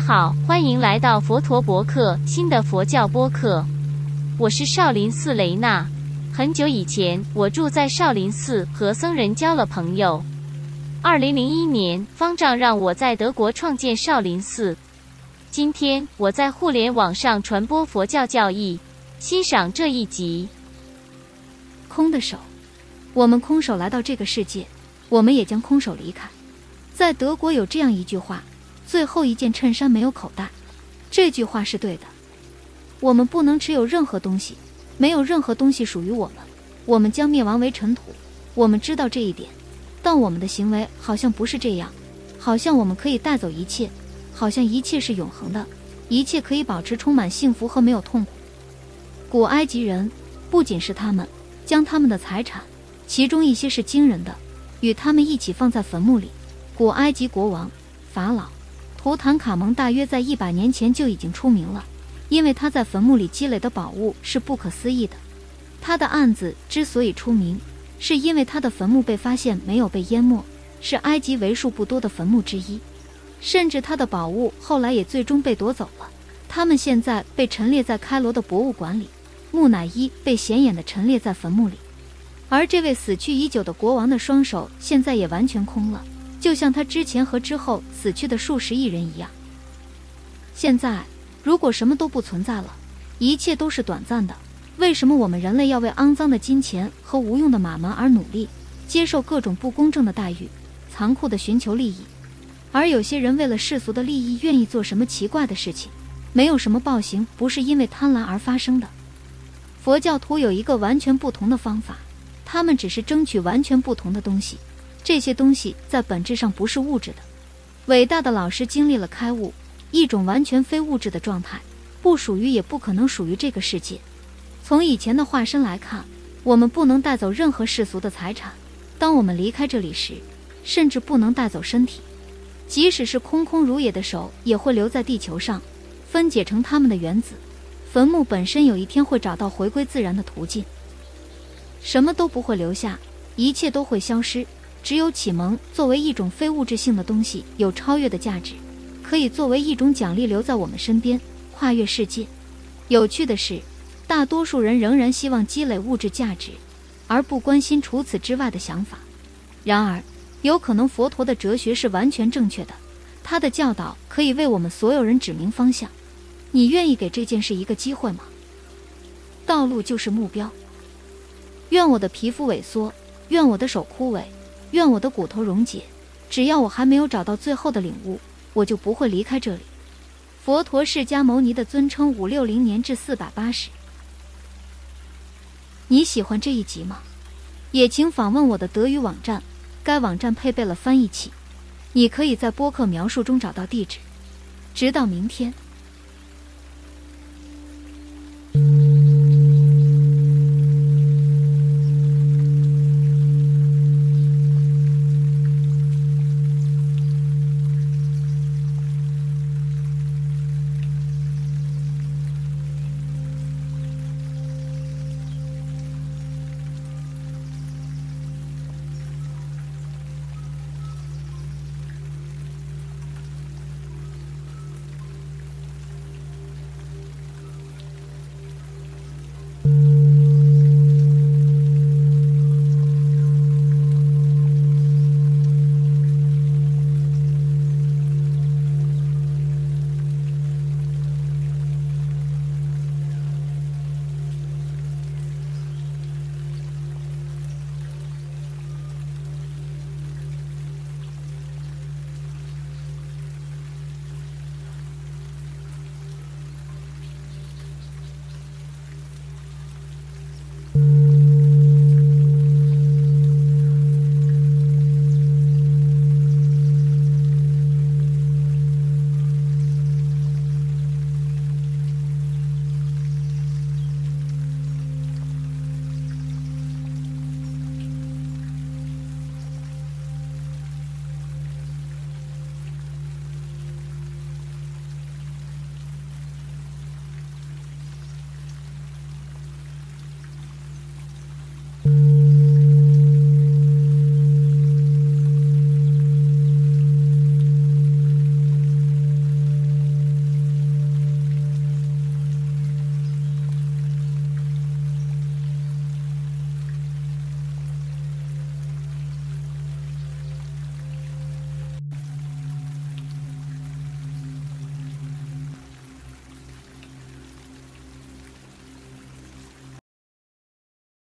好，欢迎来到佛陀博客新的佛教播客。我是少林寺雷娜。很久以前，我住在少林寺，和僧人交了朋友。二零零一年，方丈让我在德国创建少林寺。今天，我在互联网上传播佛教教义。欣赏这一集。空的手，我们空手来到这个世界，我们也将空手离开。在德国有这样一句话：“最后一件衬衫没有口袋。”这句话是对的。我们不能持有任何东西，没有任何东西属于我们。我们将灭亡为尘土。我们知道这一点，但我们的行为好像不是这样。好像我们可以带走一切，好像一切是永恒的，一切可以保持充满幸福和没有痛苦。古埃及人不仅是他们将他们的财产，其中一些是惊人的，与他们一起放在坟墓里。古埃及国王法老图坦卡蒙大约在一百年前就已经出名了，因为他在坟墓里积累的宝物是不可思议的。他的案子之所以出名，是因为他的坟墓被发现没有被淹没，是埃及为数不多的坟墓之一。甚至他的宝物后来也最终被夺走了，他们现在被陈列在开罗的博物馆里。木乃伊被显眼的陈列在坟墓里，而这位死去已久的国王的双手现在也完全空了，就像他之前和之后死去的数十亿人一样。现在，如果什么都不存在了，一切都是短暂的，为什么我们人类要为肮脏的金钱和无用的马门而努力，接受各种不公正的待遇，残酷的寻求利益？而有些人为了世俗的利益，愿意做什么奇怪的事情？没有什么暴行不是因为贪婪而发生的。佛教徒有一个完全不同的方法，他们只是争取完全不同的东西，这些东西在本质上不是物质的。伟大的老师经历了开悟，一种完全非物质的状态，不属于也不可能属于这个世界。从以前的化身来看，我们不能带走任何世俗的财产。当我们离开这里时，甚至不能带走身体，即使是空空如也的手，也会留在地球上，分解成他们的原子。坟墓本身有一天会找到回归自然的途径，什么都不会留下，一切都会消失。只有启蒙作为一种非物质性的东西，有超越的价值，可以作为一种奖励留在我们身边，跨越世界。有趣的是，大多数人仍然希望积累物质价值，而不关心除此之外的想法。然而，有可能佛陀的哲学是完全正确的，他的教导可以为我们所有人指明方向。你愿意给这件事一个机会吗？道路就是目标。愿我的皮肤萎缩，愿我的手枯萎，愿我的骨头溶解。只要我还没有找到最后的领悟，我就不会离开这里。佛陀释迦牟尼的尊称五六零年至四百八十。你喜欢这一集吗？也请访问我的德语网站，该网站配备了翻译器，你可以在播客描述中找到地址。直到明天。